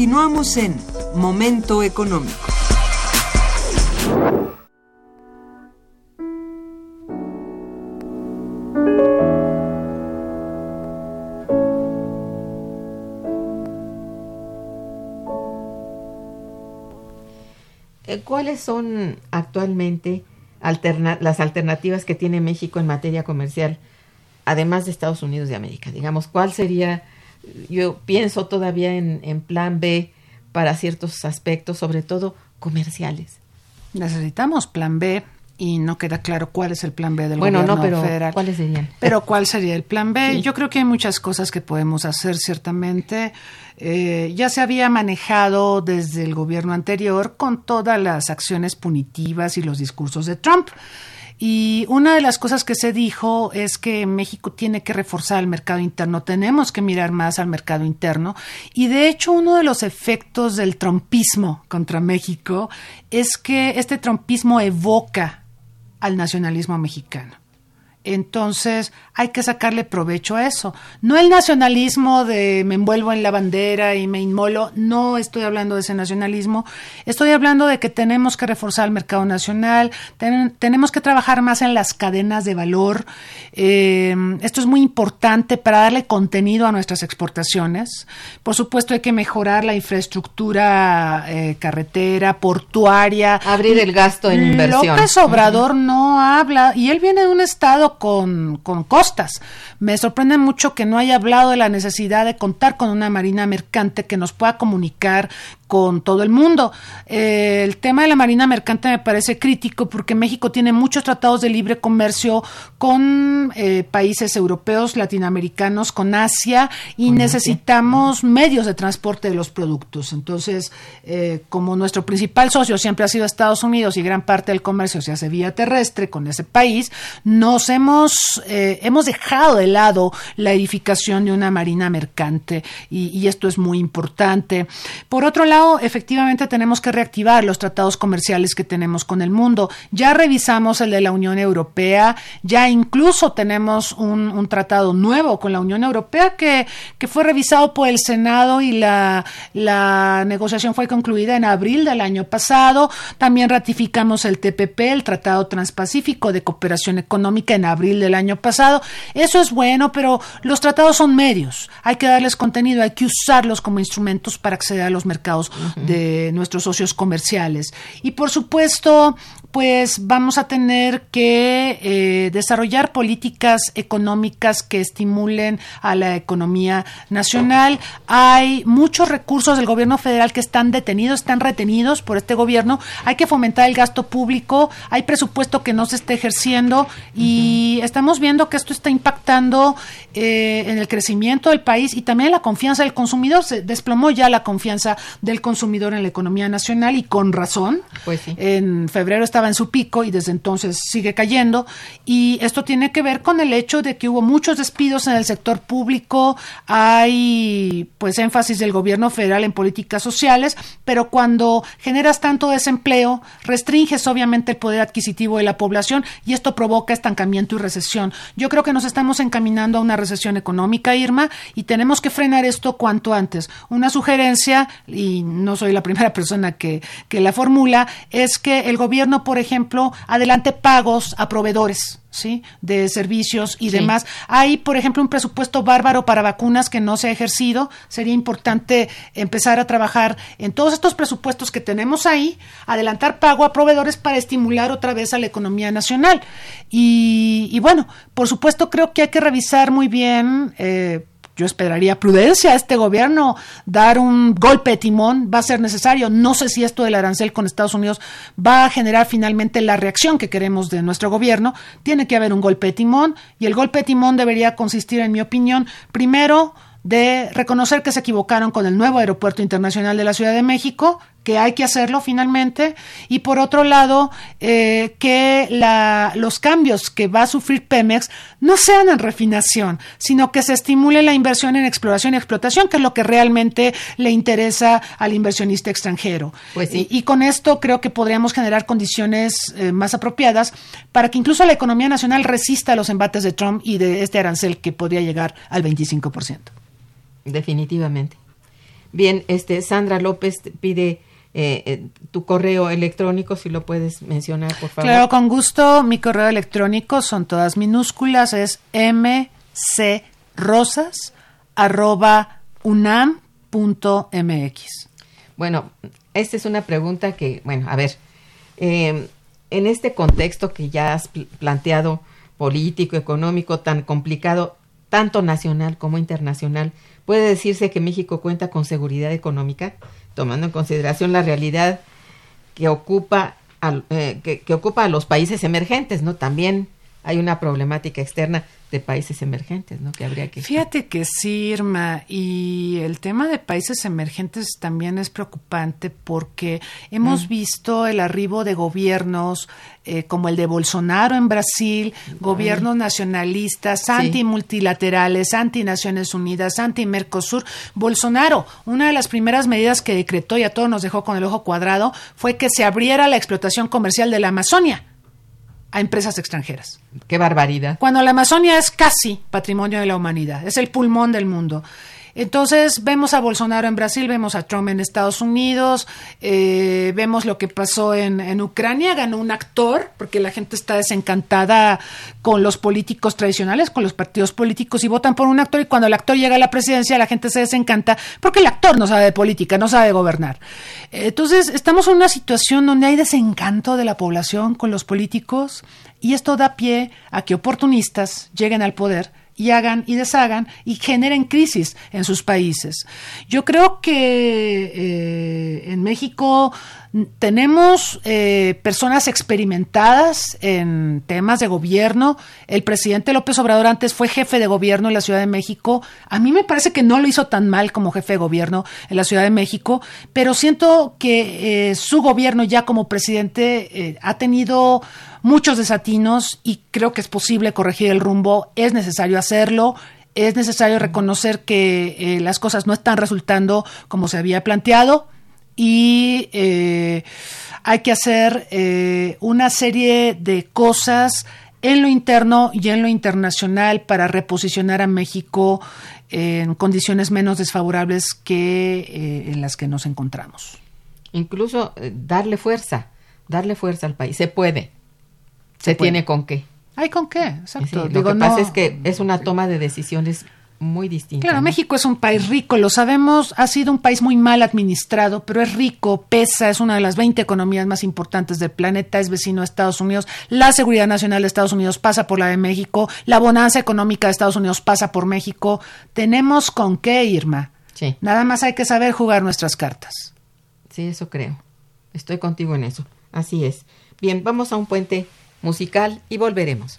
Speaker 4: Continuamos en Momento Económico.
Speaker 1: Eh, ¿Cuáles son actualmente las alternativas que tiene México en materia comercial, además de Estados Unidos de América? Digamos, ¿cuál sería, yo pienso todavía en, en plan B para ciertos aspectos, sobre todo comerciales?
Speaker 2: Necesitamos plan B y no queda claro cuál es el plan B del
Speaker 1: Bueno,
Speaker 2: gobierno
Speaker 1: no, pero
Speaker 2: federal.
Speaker 1: ¿cuáles serían?
Speaker 2: Pero ¿cuál sería el plan B?
Speaker 1: Sí.
Speaker 2: Yo creo que hay muchas cosas que podemos hacer, ciertamente. Eh, ya se había manejado desde el gobierno anterior con todas las acciones punitivas y los discursos de Trump. Y una de las cosas que se dijo es que México tiene que reforzar el mercado interno, tenemos que mirar más al mercado interno. Y de hecho, uno de los efectos del trompismo contra México es que este trompismo evoca al nacionalismo mexicano. Entonces hay que sacarle provecho a eso. No el nacionalismo de me envuelvo en la bandera y me inmolo, no estoy hablando de ese nacionalismo, estoy hablando de que tenemos que reforzar el mercado nacional, tenemos que trabajar más en las cadenas de valor. Eh, esto es muy importante para darle contenido a nuestras exportaciones. Por supuesto hay que mejorar la infraestructura eh, carretera, portuaria.
Speaker 1: Abrir el gasto en inversión.
Speaker 2: López Obrador no habla, y él viene de un estado con, con costas. Me sorprende mucho que no haya hablado de la necesidad de contar con una marina mercante que nos pueda comunicar con todo el mundo. Eh, el tema de la marina mercante me parece crítico porque México tiene muchos tratados de libre comercio con eh, países europeos, latinoamericanos, con Asia y necesitamos medios de transporte de los productos. Entonces, eh, como nuestro principal socio siempre ha sido Estados Unidos y gran parte del comercio se hace vía terrestre con ese país, nos hemos, hemos dejado de lado la edificación de una marina mercante y, y esto es muy importante. Por otro lado, efectivamente tenemos que reactivar los tratados comerciales que tenemos con el mundo. Ya revisamos el de la Unión Europea, ya incluso tenemos un, tratado nuevo con la Unión Europea que, que fue revisado por el Senado y la, la negociación fue concluida en abril del año pasado. También ratificamos el TPP, el Tratado Transpacífico de Cooperación Económica, en abril del año pasado. Eso es bueno, pero los tratados son medios. Hay que darles contenido, hay que usarlos como instrumentos para acceder a los mercados de nuestros socios comerciales. Y por supuesto, pues vamos a tener que eh, desarrollar políticas económicas que estimulen a la economía nacional. Hay muchos recursos del gobierno federal que están detenidos, están retenidos por este gobierno. Hay que fomentar el gasto público, hay presupuesto que no se está ejerciendo y estamos viendo que esto está impactando eh, en el crecimiento del país y también en la confianza del consumidor. Se desplomó ya la confianza del consumidor en la economía nacional y con razón.
Speaker 1: Pues sí.
Speaker 2: En febrero está en su pico y desde entonces sigue cayendo. Y esto tiene que ver con el hecho de que hubo muchos despidos en el sector público, hay pues énfasis del gobierno federal en políticas sociales, pero cuando generas tanto desempleo, restringes obviamente el poder adquisitivo de la población y esto provoca estancamiento y recesión. Yo creo que nos estamos encaminando a una recesión económica, Irma, y tenemos que frenar esto cuanto antes. Una sugerencia, y no soy la [laughs] primera persona que, que la formula, es que el gobierno, por ejemplo, adelante pagos a proveedores. ¿sí? de servicios y demás. Hay, por ejemplo, un presupuesto bárbaro para vacunas que no se ha ejercido. Sería importante empezar a trabajar en todos estos presupuestos que tenemos ahí, adelantar pago a proveedores para estimular otra vez a la economía nacional. Y, y bueno, por supuesto, creo que hay que revisar muy bien. Eh, yo esperaría prudencia a este gobierno, dar un golpe de timón va a ser necesario. No sé si esto del arancel con Estados Unidos va a generar finalmente la reacción que queremos de nuestro gobierno. Tiene que haber un golpe de timón y el golpe de timón debería consistir, en mi opinión, primero, de reconocer que se equivocaron con el nuevo aeropuerto internacional de la Ciudad de México, que hay que hacerlo finalmente, y por otro lado, eh, que la, los cambios que va a sufrir Pemex no sean en refinación, sino que se estimule la inversión en exploración y explotación, que es lo que realmente le interesa al inversionista extranjero.
Speaker 1: Pues
Speaker 2: y, con esto creo que podríamos generar condiciones eh, más apropiadas para que incluso la economía nacional resista a los embates de Trump y de este arancel que podría llegar al 25%.
Speaker 1: Definitivamente. Bien, este Sandra López pide eh, eh, tu correo electrónico, si lo puedes mencionar, por favor.
Speaker 2: Claro, con gusto. Mi correo electrónico son todas minúsculas, es mcrosas@unam.mx.
Speaker 1: Bueno, esta es una pregunta que, bueno, a ver, eh, en este contexto que ya has planteado político, económico, tan complicado, tanto nacional como internacional, puede decirse que México cuenta con seguridad económica, tomando en consideración la realidad que ocupa, eh, que, ocupa a los países emergentes, ¿no? También hay una problemática externa de países emergentes, ¿no? Que habría que...
Speaker 2: Fíjate que sí, Irma, y el tema de países emergentes también es preocupante porque hemos mm. visto el arribo de gobiernos eh, como el de Bolsonaro en Brasil, gobiernos nacionalistas, anti-multilaterales, anti-Naciones Unidas, anti-Mercosur. Bolsonaro, una de las primeras medidas que decretó y a todos nos dejó con el ojo cuadrado fue que se abriera la explotación comercial de la Amazonia a empresas extranjeras.
Speaker 1: Qué barbaridad.
Speaker 2: Cuando la Amazonia es casi patrimonio de la humanidad, es el pulmón del mundo. Entonces vemos a Bolsonaro en Brasil, vemos a Trump en Estados Unidos, eh, vemos lo que pasó en, en, Ucrania, ganó un actor, porque la gente está desencantada con los políticos tradicionales, con los partidos políticos y votan por un actor y cuando el actor llega a la presidencia la gente se desencanta porque el actor no sabe de política, no sabe gobernar. Entonces estamos en una situación donde hay desencanto de la población con los políticos y esto da pie a que oportunistas lleguen al poder y hagan y deshagan y generen crisis en sus países. Yo creo que eh, en México tenemos eh, personas experimentadas en temas de gobierno. El presidente López Obrador antes fue jefe de gobierno en la Ciudad de México. A mí me parece que no lo hizo tan mal como jefe de gobierno en la Ciudad de México, pero siento que eh, su gobierno ya como presidente ha tenido muchos desatinos y creo que es posible corregir el rumbo, es necesario hacerlo, es necesario reconocer que eh, las cosas no están resultando como se había planteado y eh, hay que hacer eh, una serie de cosas en lo interno y en lo internacional para reposicionar a México en condiciones menos desfavorables que en las que nos encontramos.
Speaker 1: Incluso darle fuerza, darle fuerza al país. Se puede, se, tiene con qué.
Speaker 2: Hay con qué, exacto.
Speaker 1: lo que pasa es que es una toma de decisiones muy distinta.
Speaker 2: Claro, México es un país rico, lo sabemos, ha sido un país muy mal administrado, pero es rico, pesa, es una de las 20 economías más importantes del planeta, es vecino de Estados Unidos, la seguridad nacional de Estados Unidos pasa por la de México, la bonanza económica de Estados Unidos pasa por México. Tenemos con qué, Irma. Sí. Nada más hay que saber jugar nuestras cartas.
Speaker 1: Sí, eso creo. Estoy contigo en eso. Así es. Bien, vamos a un puente musical y volveremos.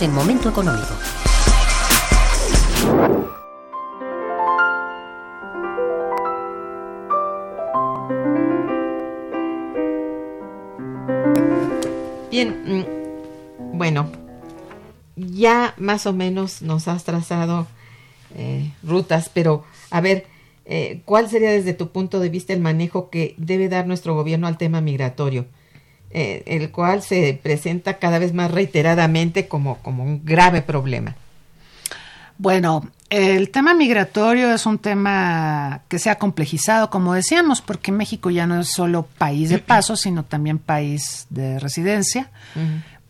Speaker 3: En Momento Económico.
Speaker 1: Bien, mm, bueno, ya más o menos nos has trazado eh, rutas, pero a ver, eh, ¿cuál sería desde tu punto de vista el manejo que debe dar nuestro gobierno al tema migratorio? Eh, el cual se presenta cada vez más reiteradamente como, como un grave problema.
Speaker 2: Bueno, el tema migratorio es un tema que se ha complejizado, como decíamos, porque México ya no es solo país de [clears throat] paso, sino también país de residencia.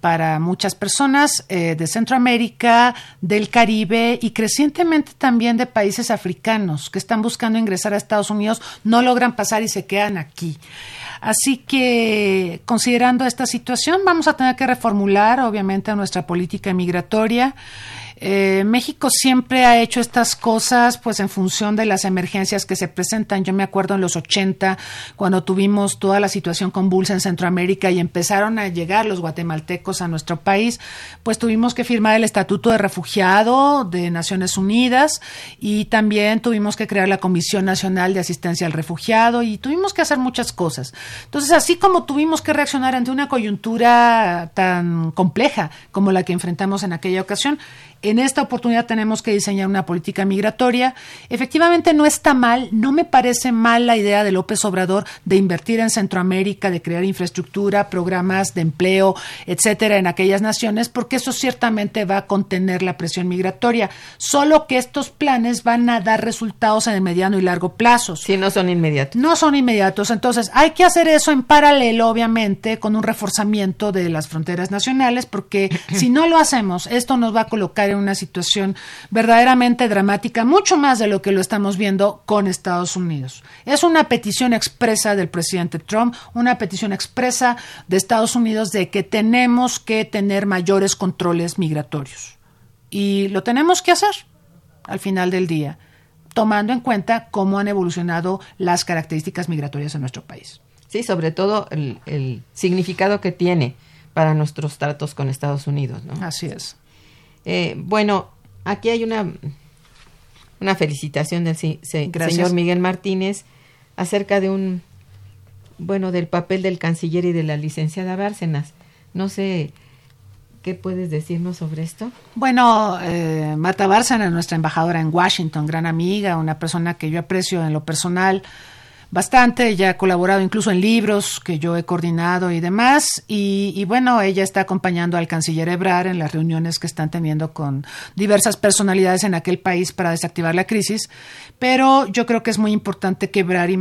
Speaker 2: para muchas personas eh, de Centroamérica, del Caribe y crecientemente también de países africanos que están buscando ingresar a Estados Unidos, no logran pasar y se quedan aquí. Así que, considerando esta situación, vamos a tener que reformular, obviamente, nuestra política migratoria. Eh, México siempre ha hecho estas cosas pues en función de las emergencias que se presentan. Yo me acuerdo en los 80 cuando tuvimos toda la situación convulsa en Centroamérica y empezaron a llegar los guatemaltecos a nuestro país, pues tuvimos que firmar el Estatuto de Refugiado de Naciones Unidas y también tuvimos que crear la Comisión Nacional de Asistencia al Refugiado y tuvimos que hacer muchas cosas. Entonces, así como tuvimos que reaccionar ante una coyuntura tan compleja como la que enfrentamos en aquella ocasión, en esta oportunidad tenemos que diseñar una política migratoria. Efectivamente no está mal, no me parece mal la idea de López Obrador de invertir en Centroamérica, de crear infraestructura, programas de empleo, etcétera, en aquellas naciones, porque eso ciertamente va a contener la presión migratoria. Solo que estos planes van a dar resultados en el mediano y largo plazo.
Speaker 1: Si no son inmediatos.
Speaker 2: No son inmediatos. Entonces, hay que hacer eso en paralelo, obviamente, con un reforzamiento de las fronteras nacionales, porque si no lo hacemos, esto nos va a colocar una situación verdaderamente dramática, mucho más de lo que lo estamos viendo con Estados Unidos. Es una petición expresa del presidente Trump, una petición expresa de Estados Unidos de que tenemos que tener mayores controles migratorios. Y lo tenemos que hacer al final del día, tomando en cuenta cómo han evolucionado las características migratorias en nuestro país.
Speaker 1: Sí, sobre todo el, el significado que tiene para nuestros tratos con Estados Unidos. ¿no?
Speaker 2: Así es.
Speaker 1: Eh, bueno, aquí hay una, una felicitación del señor Miguel Martínez acerca de un, bueno, del papel del canciller y de la licenciada Bárcenas. No sé, ¿qué puedes decirnos sobre esto?
Speaker 2: Bueno, eh, Marta Bárcenas, nuestra embajadora en Washington, gran amiga, una persona que yo aprecio en lo personal, bastante, ella ha colaborado incluso en libros que yo he coordinado y demás, y, bueno, ella está acompañando al canciller Ebrard en las reuniones que están teniendo con diversas personalidades en aquel país para desactivar la crisis, pero yo creo que es muy importante que Ebrard y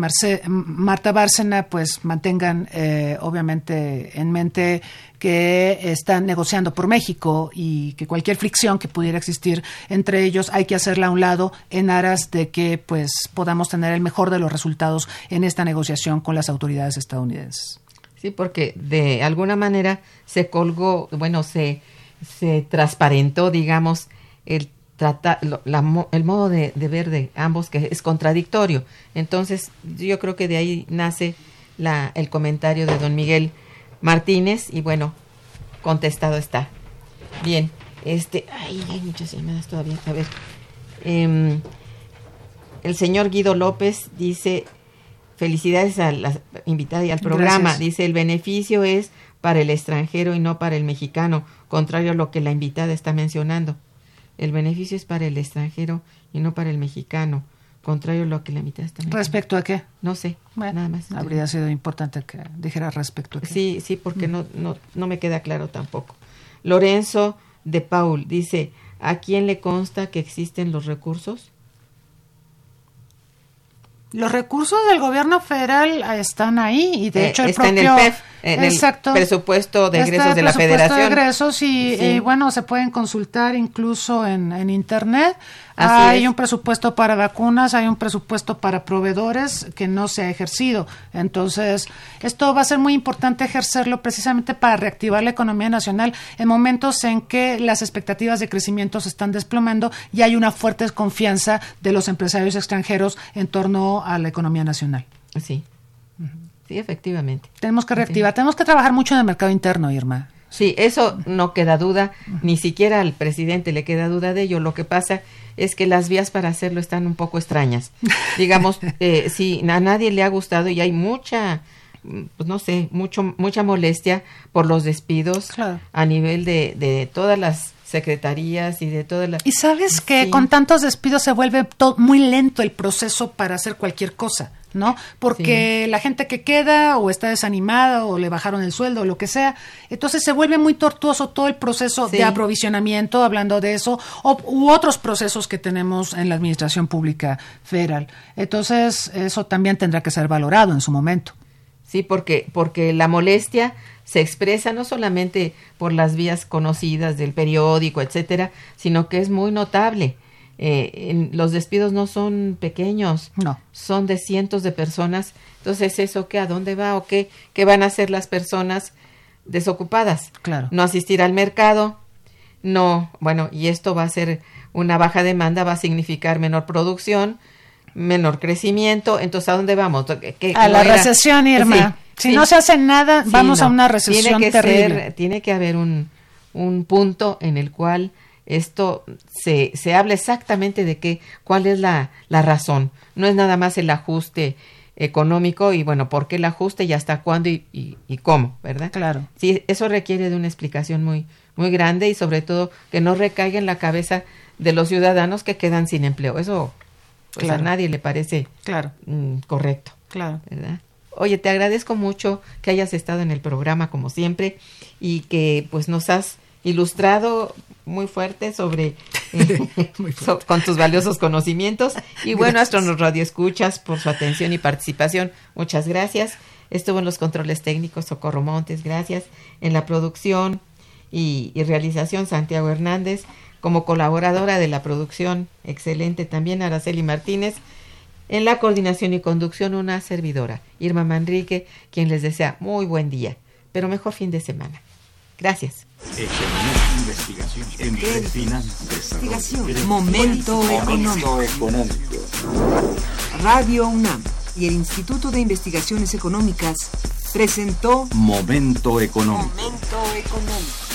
Speaker 2: Marta Bárcena pues mantengan eh, obviamente en mente que están negociando por México y que cualquier fricción que pudiera existir entre ellos hay que hacerla a un lado en aras de que pues podamos tener el mejor de los resultados en esta negociación con las autoridades estadounidenses.
Speaker 1: Sí, porque de alguna manera se colgó, bueno, se, se transparentó, digamos, el trata, el modo de, de, ver de ambos que es contradictorio. Entonces, yo creo que de ahí nace la, el comentario de don Miguel Martínez y bueno, contestado está. Bien, este, ay, hay muchas llamadas todavía. A ver, em, el señor Guido López dice, felicidades a la invitada y al programa. Dice, el beneficio es para el extranjero y no para el mexicano, contrario a lo que la invitada está mencionando. El beneficio es para el extranjero y no para el mexicano contrario a lo que la mitad está.
Speaker 2: ¿Respecto a qué?
Speaker 1: No sé, nada más.
Speaker 2: Habría sido importante que dijera respecto a qué.
Speaker 1: Sí, sí, porque no, no, no me queda claro tampoco. Lorenzo de Paul dice, ¿a quién le consta que existen los recursos?
Speaker 2: Los recursos del gobierno federal están ahí y de eh, hecho
Speaker 1: el PEF, en el presupuesto de egresos de la Federación. De
Speaker 2: egresos y, y, bueno, se pueden consultar incluso en, en internet hay un presupuesto para vacunas, hay un presupuesto para proveedores que no se ha ejercido. Entonces, esto va a ser muy importante ejercerlo precisamente para reactivar la economía nacional en momentos en que las expectativas de crecimiento se están desplomando y hay una fuerte desconfianza de los empresarios extranjeros en torno a la economía nacional.
Speaker 1: Sí. Sí, efectivamente.
Speaker 2: Tenemos que reactivar, tenemos que trabajar mucho en el mercado interno, Irma.
Speaker 1: Sí, eso no queda duda, ni siquiera al presidente le queda duda de ello. Lo que pasa es que las vías para hacerlo están un poco extrañas. [laughs] Digamos, eh, si a nadie le ha gustado y hay mucha pues no sé, mucho, mucha molestia por los despidos a nivel de, de todas las secretarías y de todas las...
Speaker 2: Y sabes que con tantos despidos se vuelve muy lento el proceso para hacer cualquier cosa. ¿No? Porque la gente que queda o está desanimada o le bajaron el sueldo o lo que sea, entonces se vuelve muy tortuoso todo el proceso de aprovisionamiento, hablando de eso, o, u otros procesos que tenemos en la administración pública federal. Entonces, eso también tendrá que ser valorado en su momento.
Speaker 1: Sí, porque, porque la molestia se expresa no solamente por las vías conocidas del periódico, etcétera, sino que es muy notable. Eh, los despidos no son pequeños,
Speaker 2: no.
Speaker 1: son de cientos de personas. Entonces, ¿eso qué? ¿A dónde va o qué? ¿Qué van a hacer las personas desocupadas?
Speaker 2: Claro.
Speaker 1: No asistir al mercado, no, bueno, y esto va a ser una baja demanda, va a significar menor producción, menor crecimiento. Entonces, ¿a dónde vamos?
Speaker 2: a la recesión, Irma. si no se hace nada, vamos a una recesión
Speaker 1: tiene que
Speaker 2: terrible.
Speaker 1: tiene que haber un, un punto en el cual esto se, se habla exactamente de qué, cuál es la, la razón. No es nada más el ajuste económico y bueno, por qué el ajuste y hasta cuándo y, y, cómo, ¿verdad?
Speaker 2: Claro.
Speaker 1: Sí, eso requiere de una explicación muy, muy grande y sobre todo que no recaiga en la cabeza de los ciudadanos que quedan sin empleo. Eso pues a nadie le parece
Speaker 2: claro.
Speaker 1: Mm, correcto.
Speaker 2: Claro.
Speaker 1: ¿verdad? Oye, te agradezco mucho que hayas estado en el programa como siempre y que pues nos has ilustrado muy fuerte sobre [laughs] eh, con tus valiosos conocimientos y bueno, nuestro radio escuchas por su atención y participación. Muchas gracias. Estuvo en los controles técnicos Socorro Montes, gracias. En la producción y realización Santiago Hernández como colaboradora de la producción, excelente también Araceli Martínez, en la coordinación y conducción una servidora, Irma Manrique, quien les desea muy buen día, pero mejor fin de semana. Gracias.
Speaker 4: investigación, momento económico. Radio UNAM y el Instituto de Investigaciones Económicas presentó
Speaker 5: Momento económico.
Speaker 4: Momento económico.